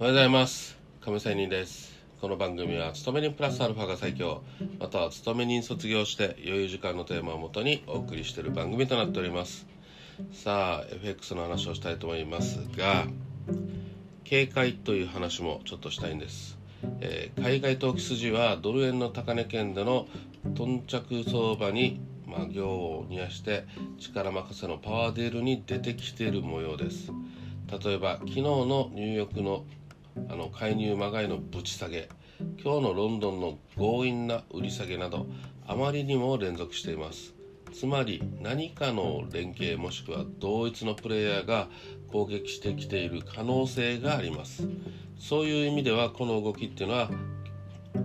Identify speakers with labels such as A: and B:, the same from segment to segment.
A: おはようございます。亀仙人です。この番組は勤め人プラスアルファが最強または勤め人卒業して余裕時間のテーマをもとにお送りしている番組となっております。さあ FX の話をしたいと思います。が警戒という話もちょっとしたいんです。えー、海外投機筋はドル円の高値圏での頓着相場に、まあ、行を煮やして力任せのパワーデールに出てきている模様です。例えば昨日のニューヨークのあの介入まがいのぶち下げ今日のロンドンの強引な売り下げなどあまりにも連続しています。つまり何かの連携もしくは同一のプレイヤーが攻撃してきている可能性があります。そういう意味ではこの動きっていうのは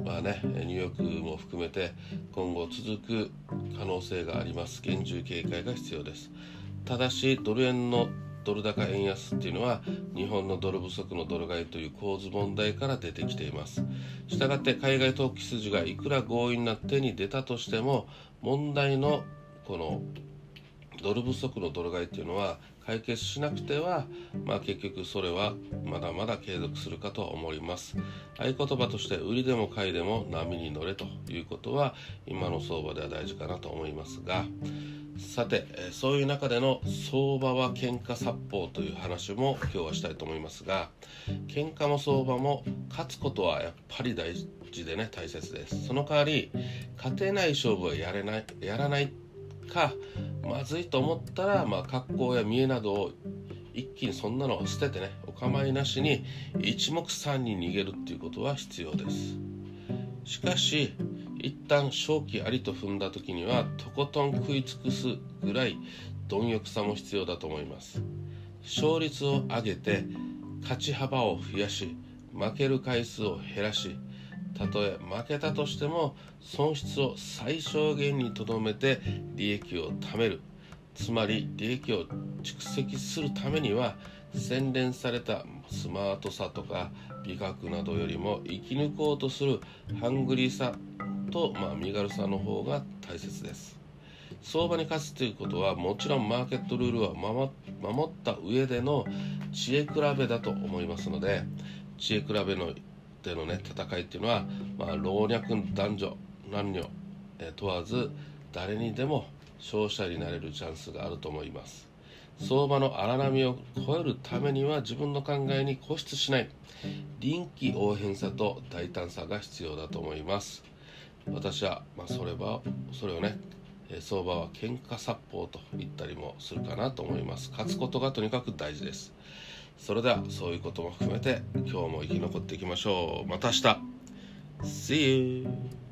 A: まあねニューヨークも含めて今後続く可能性があります。厳重警戒が必要です。ただしドル円のドル高円安っていうのは日本のドル不足のドル買いという構図問題から出てきています。したがって海外投機筋がいくら強引な手に出たとしても問題のこのドル不足のドル買いっていうのは解決しなくては、まあ、結局それはまだまだ継続するかとは思います。合言葉として売りでも買いでも波に乗れということは今の相場では大事かなと思いますが。さてそういう中での相場は喧嘩殺法という話も今日はしたいと思いますが喧嘩も相場も勝つことはやっぱり大事でね大切です。その代わり勝てない勝負はやれないやらないかまずいと思ったら、まあ、格好や見えなどを一気にそんなのを捨ててねお構いなしに一目散に逃げるっていうことは必要です。しかし一旦正気ありと踏んだ時にはとことん食い尽くすぐらい貪欲さも必要だと思います。勝率を上げて勝ち幅を増やし負ける回数を減らしたとえ負けたとしても損失を最小限にとどめて利益を貯める。つまり利益を蓄積するためには洗練されたスマートさとか美学などよりも生き抜こうとするハングリーさと、まあ、身軽さの方が大切です。相場に勝つということはもちろんマーケットルールは守った上での知恵比べだと思いますので知恵比べのでのね戦いっていうのは、まあ、老若男女男女、え問わず誰にでも勝者になれるチャンスがあると思います。相場の荒波を超えるためには自分の考えに固執しない。臨機応変さと大胆さが必要だと思います。私は、まあ、それはそれをね相場は喧嘩殺法と言ったりもするかなと思います。勝つことがとにかく大事です。それではそういうことも含めて今日も生き残っていきましょう。また明日。See you